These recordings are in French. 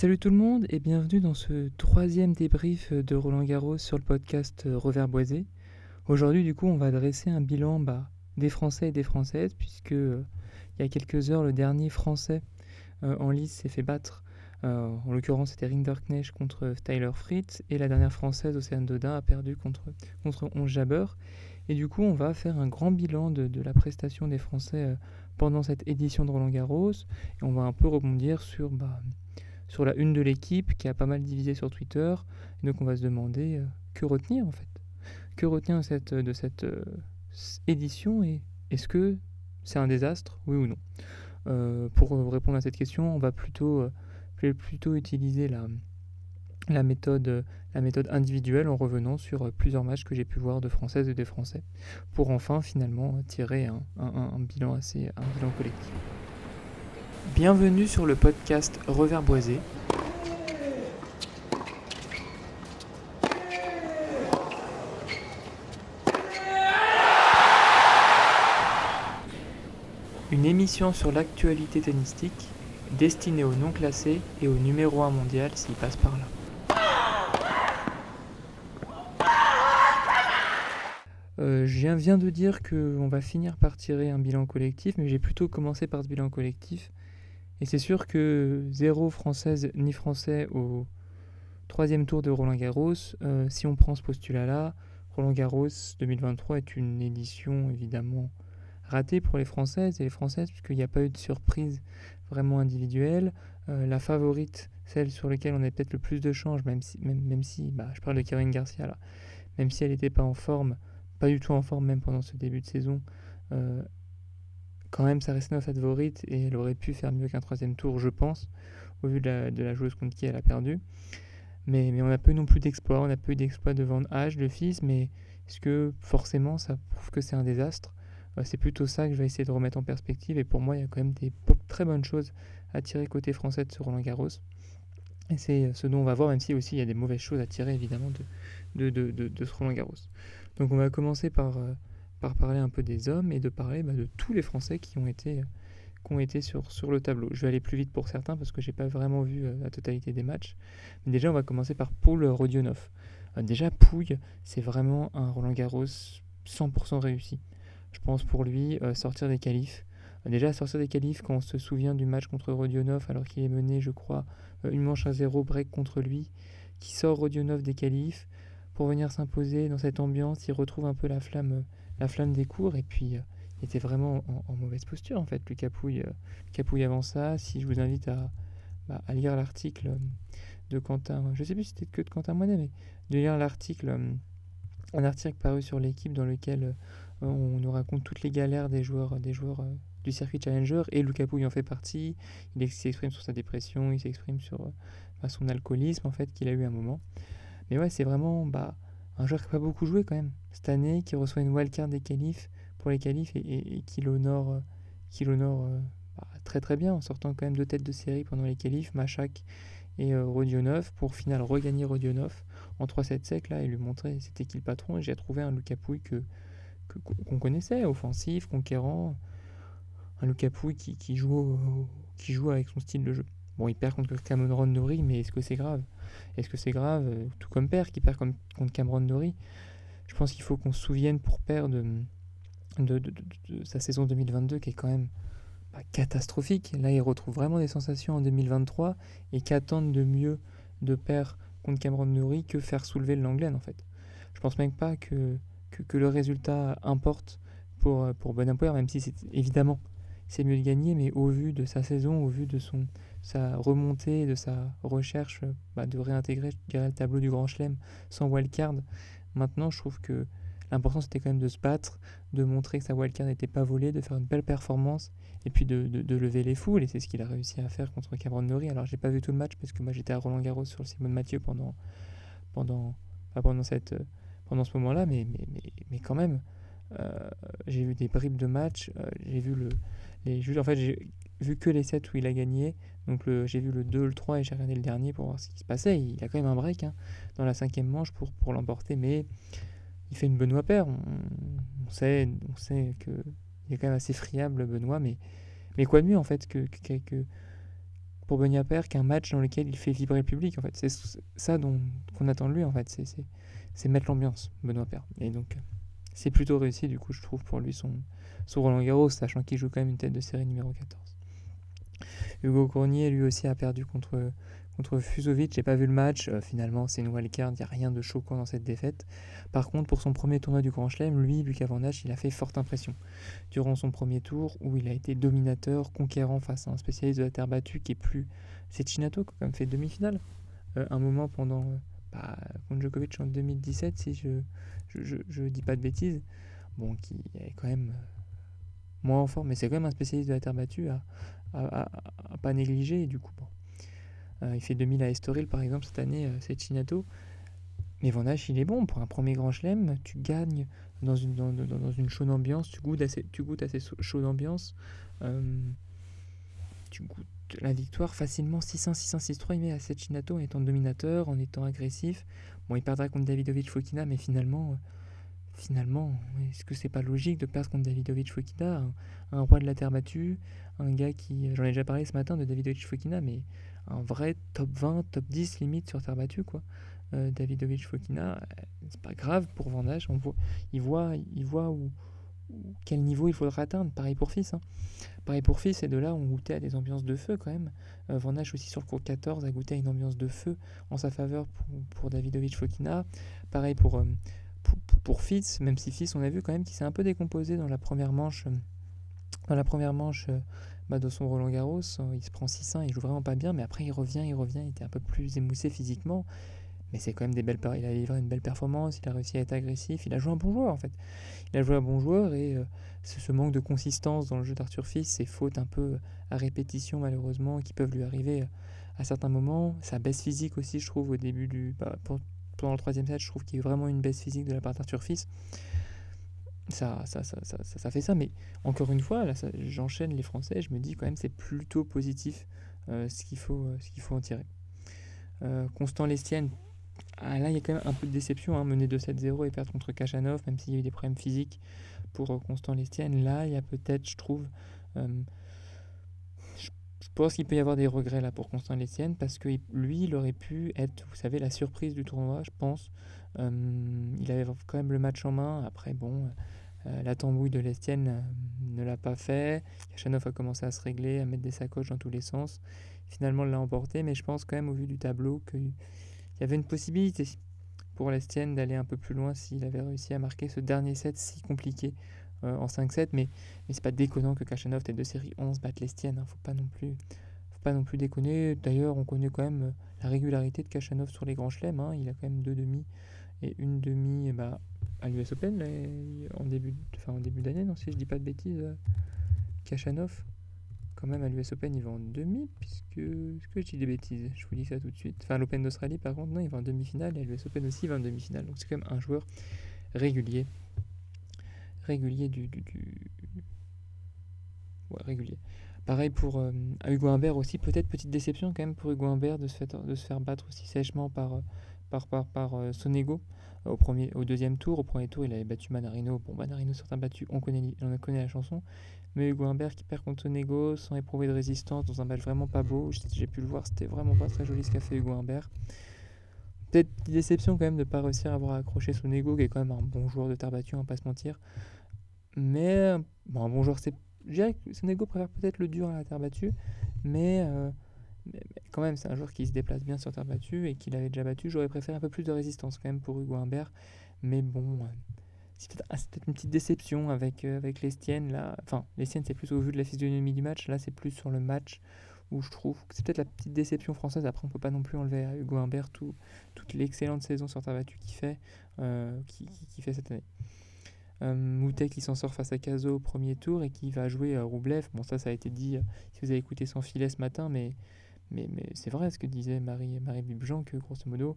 Salut tout le monde et bienvenue dans ce troisième débrief de Roland Garros sur le podcast Revers Boisé. Aujourd'hui du coup on va dresser un bilan bah, des Français et des Françaises puisque euh, il y a quelques heures le dernier Français euh, en lice s'est fait battre. Euh, en l'occurrence c'était Rinderknecht contre Tyler Fritz et la dernière Française Océane Dodin a perdu contre, contre 11 Jabber. Et du coup on va faire un grand bilan de, la prestation des Français pendant cette édition de Roland Garros et on va un peu rebondir sur... Bah, sur la une de l'équipe qui a pas mal divisé sur Twitter. Donc on va se demander euh, que retenir en fait? Que retenir de cette, euh, édition? Et est-ce que c'est un désastre, oui ou non? Euh, Pour répondre à cette question, on va plutôt, utiliser la, méthode, individuelle en revenant sur plusieurs matchs que j'ai pu voir de Françaises et de Français pour enfin finalement tirer un bilan collectif. Bienvenue sur le podcast Revers Boisé. Une émission sur l'actualité tennistique destinée aux non classés et au numéro 1 mondial s'il passe par là. Euh, je viens de dire qu'on va finir par tirer un bilan collectif, mais j'ai plutôt commencé par ce bilan collectif et c'est sûr que zéro française ni français au troisième tour de Roland Garros, euh, si on prend ce postulat-là, Roland Garros 2023 est une édition évidemment ratée pour les Françaises et les Françaises, puisqu'il n'y a pas eu de surprise vraiment individuelle. Euh, la favorite, celle sur laquelle on a peut-être le plus de change, même si, même, si bah, je parle de Caroline Garcia là, même si elle n'était pas en forme, pas du tout en forme même pendant ce début de saison, euh, quand même, ça reste notre favorite et elle aurait pu faire mieux qu'un troisième tour, je pense, au vu de la, joueuse contre qui elle a perdu. Mais, on n'a pas eu non plus d'exploit, on n'a pas eu d'exploit devant H, le fils, mais est-ce que forcément ça prouve que c'est un désastre? Euh, C'est plutôt ça que je vais essayer de remettre en perspective et pour moi il y a quand même des très bonnes choses à tirer côté français de ce Roland Garros. Et c'est ce dont on va voir, même si aussi il y a des mauvaises choses à tirer évidemment de, de, de, de ce Roland Garros. Donc on va commencer par, euh, par parler un peu des hommes et de parler bah, de tous les Français qui ont été, qui ont été sur, sur le tableau. Je vais aller plus vite pour certains parce que j'ai pas vraiment vu euh, la totalité des matchs. Mais déjà, on va commencer par Paul Rodionov. Euh, déjà, Pouille, c'est vraiment un Roland Garros 100% réussi. Je pense pour lui, euh, sortir des qualifs. déjà, sortir des qualifs, quand on se souvient du match contre Rodionov, alors qu'il est mené, je crois, une manche à zéro break contre lui, qui sort Rodionov des qualifs pour venir s'imposer dans cette ambiance, il retrouve un peu la flamme la flamme des cours et puis euh, il était vraiment en, mauvaise posture en fait. Le Capouille, euh, avant ça. Si je vous invite à, bah, à lire l'article de Quentin, je sais plus si c'était que de Quentin Monet, mais de lire l'article, euh, un article paru sur l'équipe dans lequel on nous raconte toutes les galères des joueurs, des joueurs du circuit Challenger et Lucas Pouille en fait partie. Il s'exprime sur sa dépression, il s'exprime sur bah, son alcoolisme en fait qu'il a eu un moment. Mais ouais, c'est vraiment bah, un joueur qui n'a pas beaucoup joué quand même cette année, qui reçoit une wildcard des qualifs pour les qualifs et, qui l'honore, euh, euh, bah, très très bien en sortant quand même deux têtes de série pendant les qualifs, Machak et euh, Rodionov, pour final regagner Rodionov en 3-7 sec là et lui montrer c'était qui le patron. Et j'ai trouvé un Lucapouille qu'on connaissait, offensif, conquérant, un Lucapouille qui, qui, joue, qui joue avec son style de jeu. Bon, il perd contre Cameron Nori, mais est-ce que c'est grave? Est-ce que c'est grave Tout comme père qui perd contre Cameron Nori. Je pense qu'il faut qu'on se souvienne pour perdre de, de, sa saison 2022 qui est quand même bah, catastrophique. Là, il retrouve vraiment des sensations en 2023 et qu'attendre de mieux de père contre Cameron Nori que faire soulever le Langlaine en fait? Je pense même pas que, que, le résultat importe pour, pour Bonaparte, même si c'est évidemment c'est mieux de gagner, mais au vu de sa saison, au vu de son, sa remontée, de sa recherche bah, de réintégrer le tableau du Grand Chelem sans wildcard, maintenant je trouve que l'important c'était quand même de se battre, de montrer que sa wildcard n'était pas volée, de faire une belle performance et puis de, de, lever les foules. Et c'est ce qu'il a réussi à faire contre Cameron Norrie. Alors j'ai pas vu tout le match parce que moi j'étais à Roland Garros sur le Simone Mathieu pendant, pendant, pendant, cette, pendant ce moment-là, mais, mais, mais, mais, quand même. Euh, j'ai vu des bribes de match, euh, j'ai vu le, les En fait, vu que les 7 où il a gagné. Donc j'ai vu le 2, le 3 et j'ai regardé le dernier pour voir ce qui se passait. Il a quand même un break hein, dans la cinquième manche pour, pour l'emporter, mais il fait une Benoît Père. On, sait, on sait que il est quand même assez friable Benoît, mais, mais quoi de mieux en fait que, que, pour Beniaper qu'un match dans lequel il fait vibrer le public. En fait, c'est ça qu'on attend de lui. En fait, c'est mettre l'ambiance, Benoît Père. Et donc, c'est plutôt réussi, du coup, je trouve, pour lui, son, son Roland Garros, sachant qu'il joue quand même une tête de série numéro 14. Hugo Cornier, lui aussi, a perdu contre, contre Fusovic. J'ai pas vu le match. Euh, finalement, c'est une wildcard. Il n'y a rien de choquant dans cette défaite. Par contre, pour son premier tournoi du Grand Chelem, lui, Lucas Van il a fait forte impression. Durant son premier tour, où il a été dominateur, conquérant face à un spécialiste de la terre battue qui est plus. C'est Chinato qui a quand même fait demi-finale. Euh, un moment pendant. Euh, bah, contre Djokovic en 2017, si je, je, je, dis pas de bêtises. Bon, qui est quand même moins en forme, mais c'est quand même un spécialiste de la terre battue à, à, pas négliger. Et du coup, bon, euh, il fait 2000 à Estoril par exemple cette année, euh, c'est Chinato. Mais Van il est bon pour un premier grand chelem. Tu gagnes dans une, dans, dans une chaude ambiance, tu goûtes assez, tu goûtes assez chaude ambiance. Euh, tu goûtes la victoire facilement 6-1, 6-1, 6-3. Il met à Chinato en étant dominateur, en étant agressif. Bon, il perdra contre Davidovic Fokina, mais finalement, finalement, est-ce que c'est pas logique de perdre contre Davidovic Fokina, un, roi de la terre battue, un gars qui, j'en ai déjà parlé ce matin de Davidovic Fokina, mais un vrai top 20, top 10 limite sur terre battue, quoi. Euh, Davidovic Fokina, euh, c'est pas grave pour Vandage, on voit, il voit, il voit où, quel niveau il faudra atteindre. Pareil pour Fils. Hein. Pareil pour Fils, et de là on goûtait à des ambiances de feu quand même. Euh, aussi sur le cours 14 a goûté à une ambiance de feu en sa faveur pour, pour Davidovic Fokina. Pareil pour, euh, pour, Fitz, même si Fils, on a vu quand même qu'il s'est un peu décomposé dans la première manche. Dans la première manche bah, de son Roland Garros, il se prend 6-1, il joue vraiment pas bien, mais après il revient, il revient, il était un peu plus émoussé physiquement. Mais c'est quand même des belles il a livré une belle performance, il a réussi à être agressif, il a joué un bon joueur en fait. Il a joué un bon joueur et euh, ce manque de consistance dans le jeu d'Arthur Fils, ces fautes un peu à répétition malheureusement qui peuvent lui arriver à certains moments, sa baisse physique aussi je trouve au début du bah, pendant le troisième set, je trouve qu'il y a vraiment une baisse physique de la part d'Arthur Fils. Ça ça, ça, ça, fait ça, mais encore une fois, là, j'enchaîne les Français, je me dis quand même c'est plutôt positif euh, ce qu'il faut, euh, ce qu'il faut en tirer. Constant Lestienne, ah, là, il y a quand même un peu de déception, hein, mener 2-7-0 et perdre contre Kachanov, même s'il y a eu des problèmes physiques pour euh, Constant Lestienne. Là, il y a peut-être, je trouve, euh, pense qu'il peut y avoir des regrets là pour Constant Lestienne parce que lui, il aurait pu être, vous savez, la surprise du tournoi, je pense. Euh, il avait quand même le match en main. Après, bon, la tambouille de Lestienne ne l'a pas fait. Kachanov a commencé à se régler, à mettre des sacoches dans tous les sens. Finalement, il l'a emporté, mais je pense quand même, au vu du tableau, que il y avait une possibilité pour l'Estienne d'aller un peu plus loin s'il avait réussi à marquer ce dernier set si compliqué euh, en 5-7. Mais, c'est pas déconnant que Kachanov, tête de série 11, batte l'Estienne. Hein. Faut pas non plus faut pas non plus déconner. D'ailleurs, on connaît quand même euh, la régularité de Kachanov sur les grands chelems. Hein. Il a quand même deux demi et une demi bah, à l'US Open en début, en début d'année, non si je dis pas de bêtises. Euh, Kachanov, quand même à l'US Open, il va en demi, puisque. Est-ce que je dis des bêtises? Je vous dis ça tout de suite. Enfin, l'Open d'Australie, par contre, non, il va en demi-finale, et à l'US Open aussi, il va en demi-finale. Donc, c'est quand même un joueur régulier. Régulier du. du, Ouais, régulier. Pareil pour euh, Hugo Humbert aussi, peut-être petite déception quand même pour Hugo Humbert de se, faire, de se faire battre aussi sèchement par, euh, par, par, par euh, Sonego au, premier, au deuxième tour. Au premier tour, il avait battu Manarino. Bon, Manarino, certains battu, on connaît, on connaît la chanson. Mais Hugo Humbert qui perd contre Sonego sans éprouver de résistance dans un match vraiment pas beau. J'ai pu le voir, c'était vraiment pas très joli ce qu'a fait Hugo Humbert. Peut-être une déception quand même de ne pas réussir à avoir accroché Sonego, qui est quand même un bon joueur de terre battue, on va pas se mentir. Mais bon, un bon joueur, c'est. Je dirais que Sonego préfère peut-être le dur à la terre battue, mais, euh, mais, quand même, c'est un joueur qui se déplace bien sur terre battue et qu'il avait déjà battu. J'aurais préféré un peu plus de résistance quand même pour Hugo Humbert, mais bon, c'est peut-être une petite déception avec, euh, avec l'Estienne. Enfin, l'Estienne, c'est plus au vu de la physionomie du match. Là, c'est plus sur le match où je trouve que c'est peut-être la petite déception française. Après, on peut pas non plus enlever à Hugo Humbert toute l'excellente saison sur terre qu'il fait, euh, qui, fait cette année. Euh, Moutet qui s'en sort face à Caso au premier tour et qui va jouer à Roublev. Bon, ça, ça a été dit euh, si vous avez écouté son filet ce matin, mais, mais, mais c'est vrai ce que disait Marie, Marie que grosso modo,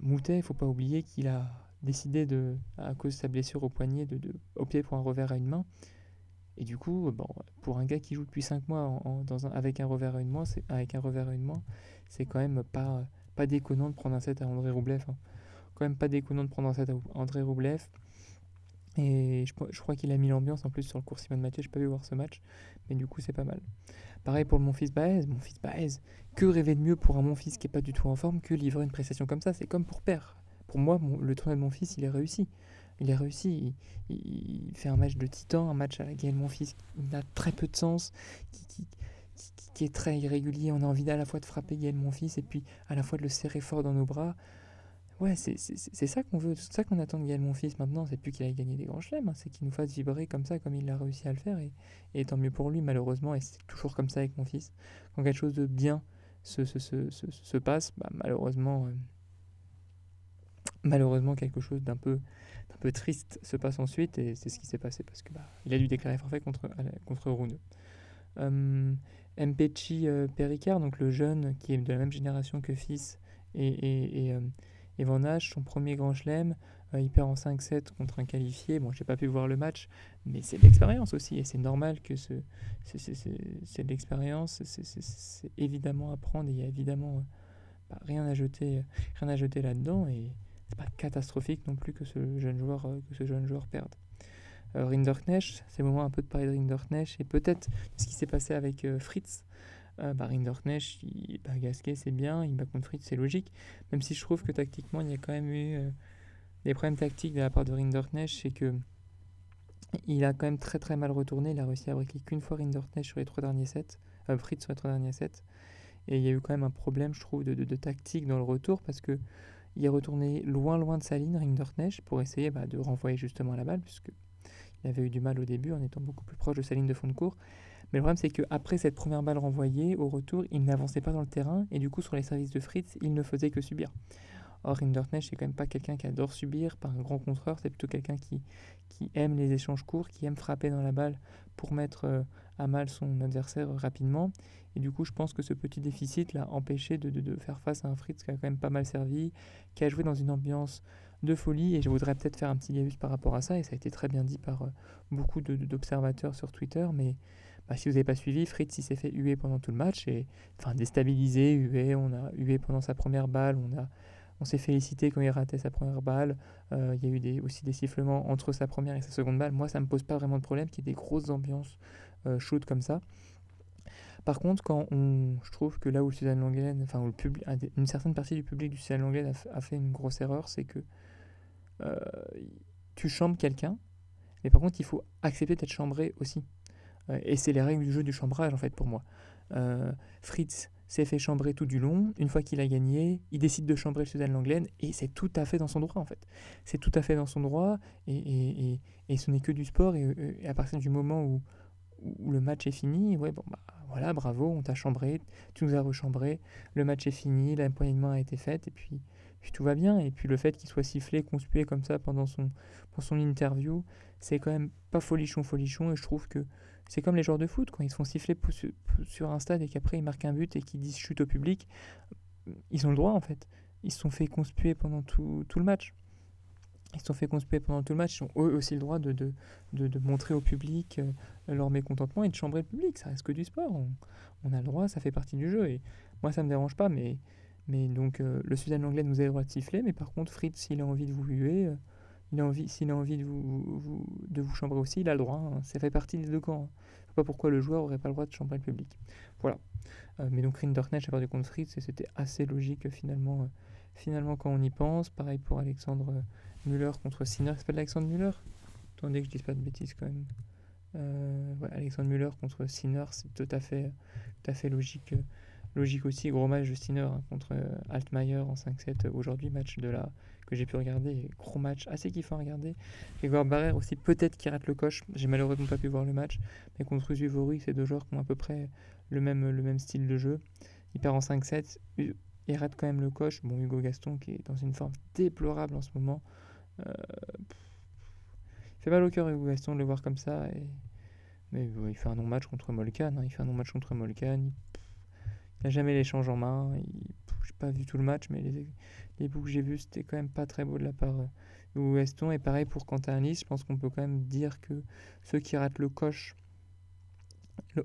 Moutet, il faut pas oublier qu'il a décidé, de, à cause de sa blessure au poignet, de, de pour un revers à une main. Et du coup, bon, pour un gars qui joue depuis 5 mois avec un revers à une c'est avec un revers une c'est quand même pas, pas déconnant de prendre un set à André Roublev. Hein. Quand même pas déconnant de prendre un set à André Roublev. Et je, je crois qu'il a mis l'ambiance en plus sur le cours Simon Mathieu. Je n'ai pas vu voir ce match, mais du coup c'est pas mal. Pareil pour mon fils Baez. Mon fils Baez, que rêver de mieux pour un mon fils qui n'est pas du tout en forme que livrer une prestation comme ça? C'est comme pour père. Pour moi, le tournoi de mon fils, il est réussi. Il est réussi. Il, fait un match de titan, un match à la Gaël mon fils qui a très peu de sens, qui, qui, est très irrégulier. On a envie à la fois de frapper Gaël mon fils et puis à la fois de le serrer fort dans nos bras. Ouais, c'est ça qu'on veut, c'est ça qu'on attend de Gaël fils maintenant. C'est plus qu'il aille gagner des grands chelems, hein. c'est qu'il nous fasse vibrer comme ça, comme il a réussi à le faire. Et, tant mieux pour lui, malheureusement, et c'est toujours comme ça avec mon fils. Quand quelque chose de bien se, se, se, se passe, bah, malheureusement, euh, malheureusement, quelque chose d'un peu, d'un peu triste se passe ensuite, et c'est ce qui s'est passé parce que bah, il a dû déclarer forfait contre, contre Rune. Euh, Mpechi euh, donc le jeune qui est de la même génération que fils, et, et, euh, Van son premier grand chelem, euh, il perd en 5-7 contre un qualifié. Bon, j'ai pas pu voir le match, mais c'est de l'expérience aussi. Et c'est normal que ce, c'est de l'expérience. C'est évidemment à prendre. Et il y a évidemment euh, rien à jeter, rien à jeter là-dedans. Et c'est pas catastrophique non plus que ce jeune joueur, euh, que ce jeune joueur perde. Rinderknecht, c'est le moment un peu de parler de Rinderknecht et peut-être ce qui s'est passé avec Fritz. Euh, bah, Rinderknecht, il, bah, Gasquet c'est bien, il bat contre Fritz c'est logique, même si je trouve que tactiquement il y a quand même eu euh, des problèmes tactiques de la part de Rinderknecht, c'est que il a quand même très très mal retourné, il a réussi à briquer qu'une fois Rinderknecht sur les trois derniers sets, euh, Fritz sur les trois derniers sets, et il y a eu quand même un problème je trouve de, de, tactique dans le retour parce que il est retourné loin loin de sa ligne Rinderknecht pour essayer bah, de renvoyer justement la balle puisque il avait eu du mal au début en étant beaucoup plus proche de sa ligne de fond de cours mais le problème, c'est qu'après cette première balle renvoyée, au retour, il n'avançait pas dans le terrain et du coup, sur les services de Fritz, il ne faisait que subir. Or, Rinderknecht, c'est quand même pas quelqu'un qui adore subir, pas un grand contreur, c'est plutôt quelqu'un qui, qui aime les échanges courts, qui aime frapper dans la balle pour mettre euh, à mal son adversaire rapidement. Et du coup, je pense que ce petit déficit l'a empêché de, de, faire face à un Fritz qui a quand même pas mal servi, qui a joué dans une ambiance de folie. Et je voudrais peut-être faire un petit laïus par rapport à ça, et ça a été très bien dit par euh, beaucoup d'observateurs sur Twitter, mais bah, si vous n'avez pas suivi, Fritz il s'est fait huer pendant tout le match, et, enfin déstabilisé, hué, on a hué pendant sa première balle, on, a, on s'est félicité quand il ratait sa première balle, euh, il y a eu des, aussi des sifflements entre sa première et sa seconde balle. Moi ça ne me pose pas vraiment de problème qu'il y ait des grosses ambiances euh, chaudes comme ça. Par contre, quand on, je trouve que là où Suzanne Langlaine, enfin où le public, une certaine partie du public du Suzanne Langlaine a, fait une grosse erreur, c'est que euh, tu chambres quelqu'un, mais par contre il faut accepter d'être chambré aussi. Euh, et c'est les règles du jeu du chambrage, en fait, pour moi. Euh, Fritz s'est fait chambrer tout du long. Une fois qu'il a gagné, il décide de chambrer Suzanne Langlaine et c'est tout à fait dans son droit en fait. C'est tout à fait dans son droit et, et, et, ce n'est que du sport. Et, à partir du moment où, où, le match est fini, ouais, bon, bah, voilà, bravo, on t'a chambré, tu nous as rechambré, le match est fini, la a été faite et puis, tout va bien. Et puis le fait qu'il soit sifflé, conspué comme ça pendant son interview, c'est quand même pas folichon, folichon et je trouve que c'est comme les joueurs de foot, quand ils se font siffler sur un stade et qu'après ils marquent un but et qu'ils disent chute au public, ils ont le droit en fait. Ils se sont fait conspuer pendant tout, tout le match. Ils se sont fait conspuer pendant tout le match. Ils ont eux aussi le droit de, de, de, montrer au public euh, leur mécontentement et de chambrer le public. Ça reste que du sport. On, a le droit, ça fait partie du jeu. Moi, ça me dérange pas. Mais, mais donc, euh, le Suzanne anglais nous a le droit de siffler. Mais par contre, Fritz, s'il a envie de vous huer, euh, a envie, s'il a envie de vous, de vous chambrer aussi, il a le droit. Hein. Ça fait partie des deux camps. Je ne sais pas pourquoi le joueur n'aurait pas le droit de chambrer le public. Voilà. Euh, mais donc Rinderknecht a perdu contre Fritz et c'était assez logique finalement, finalement quand on y pense. Pareil pour Alexandre Müller contre Sinner. C'est pas Alexandre Müller Attendez que je dise pas de bêtises quand même. Alexandre Müller contre Sinner, c'est tout à fait, tout à fait logique. Logique aussi, gros match de Sinner hein, contre Altmaier en 5-7 aujourd'hui, match de la que j'ai pu regarder. Gros match, assez kiffant à regarder. Grégoire Barrère aussi, peut-être qui rate le coche. J'ai malheureusement pas pu voir le match. Mais contre Zuvori, c'est deux joueurs qui ont à peu près le même, le même style de jeu. Il perd en 5-7. Il rate quand même le coche. Bon, Hugo Gaston qui est dans une forme déplorable en ce moment. Euh, fait mal au cœur, Hugo Gaston, de le voir comme ça. Mais il fait un non-match contre Molkan. Hein. Il fait un non-match contre Molkan. Il n'a jamais l'échange en main. Il pas vu tout le match, mais les, bouts que j'ai vus, c'était quand même pas très beau de la part de Weston. Et pareil pour Quentin Lys, je pense qu'on peut quand même dire que ceux qui ratent le coche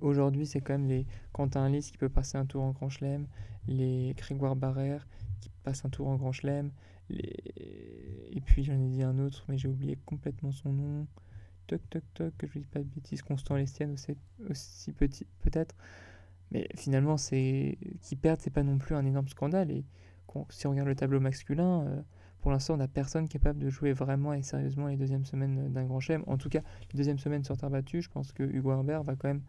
aujourd'hui, c'est quand même les Quentin Lys qui peut passer un tour en Grand Chelem, les Grégoire Barrère qui passe un tour en Grand Chelem, et puis j'en ai dit un autre, mais j'ai oublié complètement son nom. Toc toc toc, que je dis pas de bêtises, Constant Lestienne aussi, aussi petit peut-être. Mais finalement, c'est qui perdent, c'est pas non plus un énorme scandale. Et si on regarde le tableau masculin, euh, pour l'instant, on n'a personne capable de jouer vraiment et sérieusement les deuxièmes semaines d'un grand chelem. En tout cas, les deuxièmes semaines sur terre battue, je pense que Hugo Herbert va quand même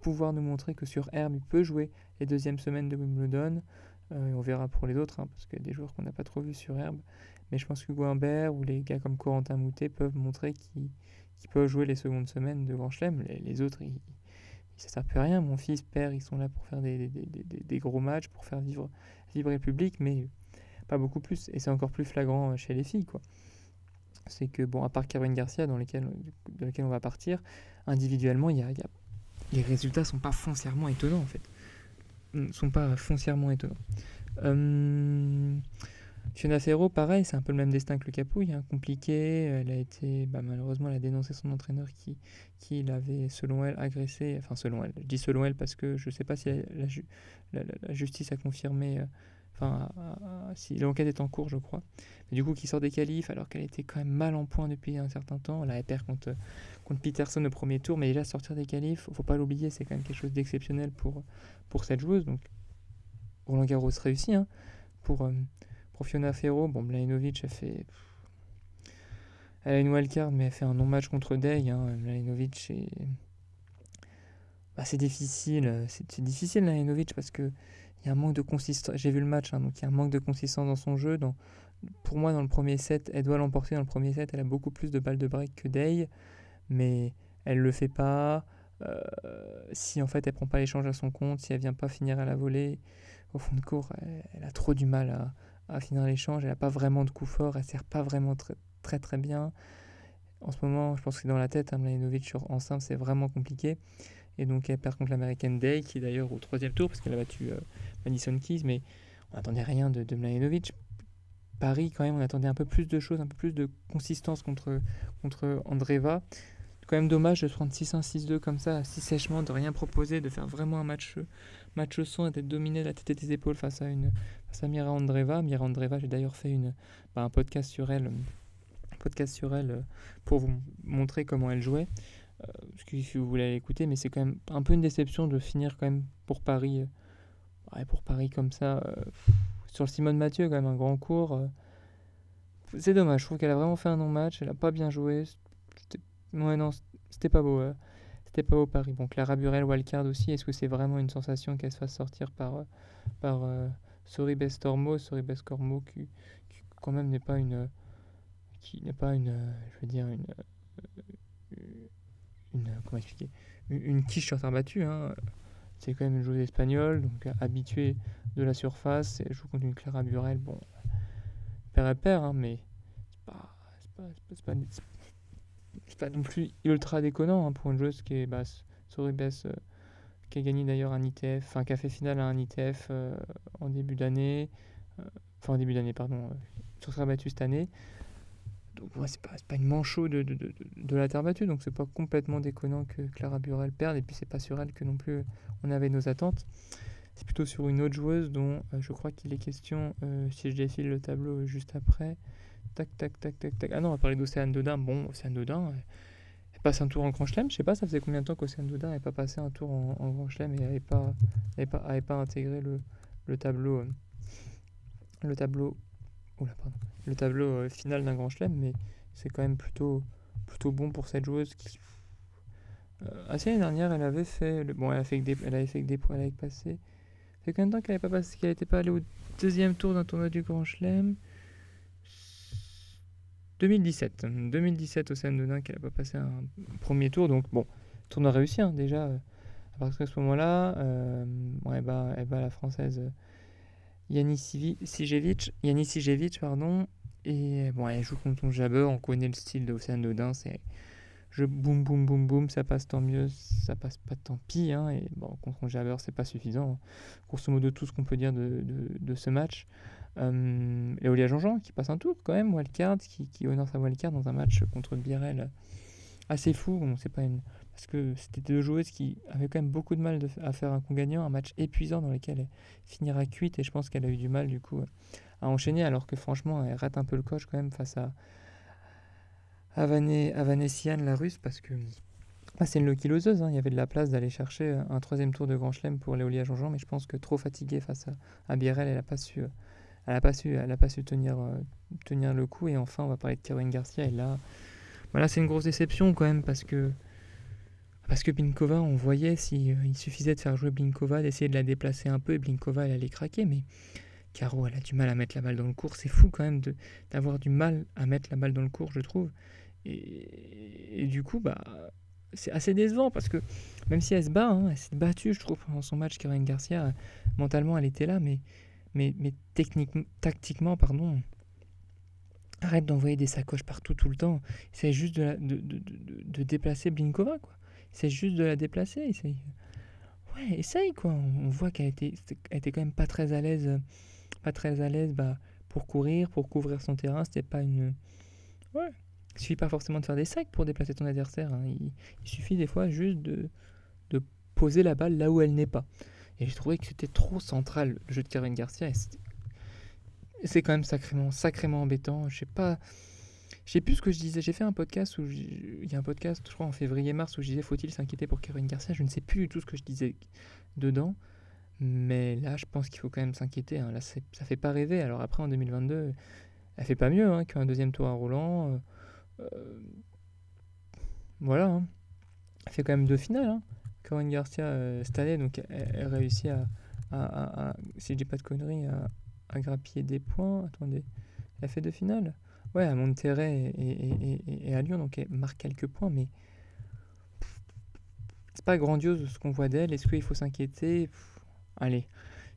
pouvoir nous montrer que sur herbe, il peut jouer les deuxièmes semaines de Wimbledon. Euh, on verra pour les autres, hein, parce qu'il y a des joueurs qu'on n'a pas trop vus sur herbe. Mais je pense que Humbert ou les gars comme Corentin Moutet peuvent montrer qu'ils peuvent jouer les secondes semaines de Grand Chelem. Les, autres, ils, ça sert plus à rien. Mon fils, père, ils sont là pour faire des, des, gros matchs, pour faire vivre, vibrer le public, mais pas beaucoup plus. Et c'est encore plus flagrant chez les filles, quoi. C'est que, bon, à part Caroline Garcia, dans dans lesquelles on va partir, individuellement, il y a, les résultats sont pas foncièrement étonnants, en fait. Sont pas foncièrement étonnants. Euh, Fiona pareil, c'est un peu le même destin que le Capouille, hein, compliqué. Elle a été, bah, malheureusement, elle a dénoncé son entraîneur qui, qui l'avait, selon elle, agressé. Enfin, selon elle. Je dis selon elle parce que je ne sais pas si la, la, justice a confirmé. Enfin, si l'enquête est en cours, je crois. Mais du coup, qui sort des qualifs alors qu'elle était quand même mal en point depuis un certain temps. Elle perd contre, contre Peterson au premier tour, mais déjà sortir des qualifs, faut pas l'oublier, c'est quand même quelque chose d'exceptionnel pour, pour cette joueuse. Donc, Roland Garros réussit. Hein, pour, euh, pour Fiona Ferro, bon, a fait. Elle a une wildcard, mais elle fait un non-match contre Day. Hein. Est. Bah, c'est difficile. C'est difficile, parce que il y a un manque de consistance. J'ai vu le match, hein, donc il y a un manque de consistance dans son jeu. Dans... Pour moi, dans le premier set, elle doit l'emporter dans le premier set. Elle a beaucoup plus de balles de break que Day, mais elle le fait pas. Euh, si en fait elle prend pas l'échange à son compte, si elle vient pas finir à la volée, au fond de cours, elle a trop du mal à, finir l'échange. Elle n'a pas vraiment de coup fort, elle sert pas vraiment très très, bien. En ce moment, je pense que dans la tête, hein, Mladenovic en simple, c'est vraiment compliqué. Et donc elle perd contre l'American Day, qui est d'ailleurs au troisième tour, parce qu'elle a battu euh, Madison Keys, mais on n'attendait rien de, de Mladenovic. Paris, quand même, on attendait un peu plus de choses, un peu plus de consistance contre, contre Andreva. Quand même dommage de se prendre 6-1, 6-2 comme ça, si sèchement, de rien proposer, de faire vraiment un match, match son et d'être dominé la tête et des épaules face à, une, face à Mira Andreva. Mira Andreva, j'ai d'ailleurs fait une, bah, un podcast sur elle, podcast sur elle euh, pour vous montrer comment elle jouait. Euh, si vous voulez l'écouter, mais c'est quand même un peu une déception de finir quand même pour Paris, euh, pour Paris comme ça, sur le Simone Mathieu, quand même un grand cours. c'est dommage, je trouve qu'elle a vraiment fait un non-match, elle a pas bien joué. Ouais, non, c'était pas beau. C'était pas beau Paris. Bon, Clara Burel, wildcard aussi, est-ce que c'est vraiment une sensation qu'elle se fasse sortir par, par Soribes Tormo, Soribes Cormo, qui, qui, quand même n'est pas une. qui n'est pas une. je veux dire, une. Une comment expliquer Une, quiche sur terre battue. Hein. C'est quand même une joueuse espagnole, donc habituée de la surface. Elle joue contre une Clara Burel. Bon, père et père, hein, mais c'est pas, pas, c'est pas, non plus ultra déconnant hein, pour une joueuse qui est bah, Soribes. Euh, qui a gagné d'ailleurs un ITF, enfin qui a fait finale à un ITF euh, en début d'année, euh, enfin en début d'année, pardon, euh, sur terre battue cette année. Donc ouais, c'est pas, pas, une manchot de, de, de, de, la terre battue, donc c'est pas complètement déconnant que Clara Burel perde, et puis c'est pas sur elle que non plus on avait nos attentes. C'est plutôt sur une autre joueuse dont je crois qu'il est question, si je défile le tableau juste après. Tac, tac, tac, tac, tac. Ah non, on va parler d'Océane Dodin. Bon, Océane Dodin, passe un tour en Grand Chelem. Je sais pas, ça faisait combien de temps qu'Océane Dodin n'avait pas passé un tour en, Grand Chelem et n'avait pas, pas, pas intégré le, le tableau, euh, le tableau, oula, pardon, le tableau euh, final d'un Grand Chelem, mais c'est quand même plutôt, plutôt bon pour cette joueuse qui. Euh, assez l'année dernière, elle avait fait. Le, bon, elle, a fait que des, fait que des points, elle avait passé. Fait combien de temps qu'elle n'était pas, qu'elle pas allée au deuxième tour d'un tournoi du Grand Chelem? 2017. 2017 au de Dodin qu'elle n'a pas passé un premier tour. Donc bon, tournoi réussi hein, déjà. Euh, à partir de ce moment-là, euh, bon, elle, bat, la française Yannis Sijevic, pardon. Et bon, elle joue contre son jabber. On connaît le style de Océane Dodin. C'est je boum boum boum boum, ça passe tant mieux, ça passe pas tant pis. Hein, et bon, contre son jabber, c'est pas suffisant. Hein. Grosso modo, tout ce qu'on peut dire de, de, de ce match. Euh, Léolia Jean-Jean qui passe un tour quand même, wildcard, qui, qui honore sa wildcard dans un match contre Birel assez fou. Bon, c'est pas une... Parce que c'était deux joueuses qui avaient quand même beaucoup de mal à faire un coup gagnant, un match épuisant dans lequel elle finira cuite et je pense qu'elle a eu du mal du coup à enchaîner alors que franchement elle rate un peu le coche quand même face à, à, la russe parce que bah, c'est une loquiloseuse. Hein. Il y avait de la place d'aller chercher un troisième tour de Grand Chelem pour Léolia Jean-Jean, mais je pense que trop fatiguée face à, à Birel, elle n'a pas su, elle a pas su, elle a pas su tenir, euh, tenir le coup. Et enfin, on va parler de Caroline Garcia. Et là, voilà, c'est une grosse déception quand même parce que parce que Blinkova, on voyait s'il euh, il suffisait de faire jouer Blinkova, d'essayer de la déplacer un peu, et Blinkova, elle allait craquer. Mais Caro, elle a du mal à mettre la balle dans le cours. C'est fou quand même d'avoir du mal à mettre la balle dans le cours, je trouve. Et, du coup, bah, c'est assez décevant parce que même si elle se bat, hein, elle s'est battue, je trouve, pendant son match, Caroline Garcia, mentalement, elle était là, mais, mais, tactiquement, pardon, arrête d'envoyer des sacoches partout tout le temps. C'est juste de, de, déplacer Blinkova, quoi. C'est juste de la déplacer. Essaye. Ouais, essaye, quoi. On, voit qu'elle était, était quand même pas très à l'aise, pas très à l'aise bah, pour courir, pour couvrir son terrain. C'était pas une. Ouais, il suffit pas forcément de faire des sacs pour déplacer ton adversaire. Hein. Il, suffit des fois juste de, de, poser la balle là où elle n'est pas. Et j'ai trouvé que c'était trop central le jeu de Karen Garcia. C'est quand même sacrément, sacrément embêtant. Je sais pas. Je sais plus ce que je disais. J'ai fait un podcast où il y a un podcast, je crois en février-mars, où je disais faut-il s'inquiéter pour Karen Garcia? Je ne sais plus du tout ce que je disais dedans. Mais là, je pense qu'il faut quand même s'inquiéter. Hein. Là, ça fait pas rêver. Alors après, en 2022, elle fait pas mieux hein, qu'un deuxième tour à Roland. Euh, euh, voilà. Hein. Elle fait quand même deux finales. Corinne Garcia euh, cette année, donc elle, réussit à, si je dis pas de conneries, à, à, grappiller des points. Attendez, elle fait deux finales. Ouais, à Monterrey et, à Lyon, donc elle marque quelques points, mais c'est pas grandiose ce qu'on voit d'elle. Est-ce qu'il faut s'inquiéter? Allez,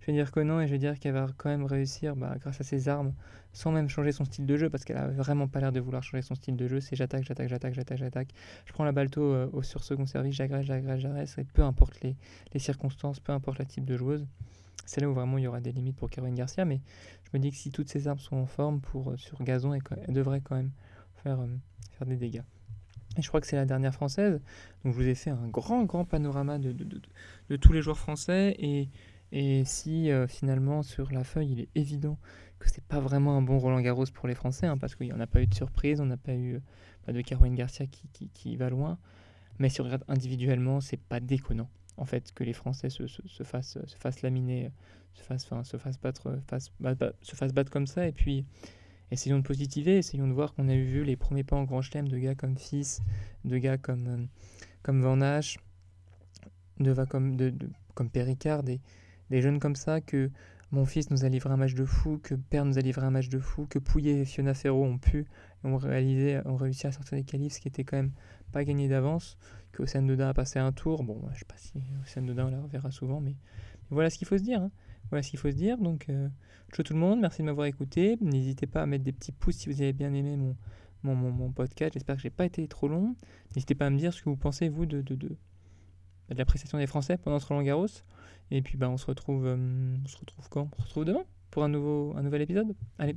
je vais dire que non et je vais dire qu'elle va quand même réussir bah, grâce à ses armes sans même changer son style de jeu parce qu'elle a vraiment pas l'air de vouloir changer son style de jeu. C'est j'attaque, j'attaque, j'attaque, j'attaque, j'attaque. Je prends la balle tôt euh, au sur second service, j'agresse, j'agresse. Et peu importe les, circonstances, peu importe le type de joueuse, c'est là où vraiment il y aura des limites pour Caroline Garcia. Mais je me dis que si toutes ces armes sont en forme pour, euh, sur gazon, elle, devrait quand même faire, euh, faire des dégâts. Et je crois que c'est la dernière française. Donc je vous ai fait un grand, grand panorama de, tous les joueurs français. Et si euh, finalement sur la feuille il est évident que c'est pas vraiment un bon Roland Garros pour les Français, hein, parce qu'il n'y en a pas eu de surprise, on n'a pas eu euh, de Caroline Garcia qui, va loin, mais si on regarde individuellement, c'est pas déconnant en fait que les Français se, se, se fassent, se fassent laminer, se fassent, se fassent battre, fassent, se fassent battre comme ça, et puis essayons de positiver, essayons de voir qu'on a vu les premiers pas en Grand Chelem de gars comme Fils, de gars comme, euh, comme Van Hache, de, comme, de, comme Péricard, des, des jeunes comme ça, que mon fils nous a livré un match de fou, que Père nous a livré un match de fou, que Pouillet et Fiona Ferro ont pu, réalisé, ont à sortir des qualifs, ce qui était quand même pas gagné d'avance, que Océane Dodin a passé un tour. Bon, je sais pas si Océane Dodin on la reverra souvent, mais, voilà ce qu'il faut se dire. Hein. Voilà ce qu'il faut se dire. Donc, euh, ciao tout le monde, merci de m'avoir écouté. N'hésitez pas à mettre des petits pouces si vous avez bien aimé mon, mon, mon, podcast. J'espère que j'ai pas été trop long. N'hésitez pas à me dire ce que vous pensez, vous, de, de, de, de l'appréciation des Français pendant ce Roland Garros. Et puis bah, on se retrouve, euh, on se retrouve quand? On se retrouve demain pour un nouveau, un nouvel épisode? Allez,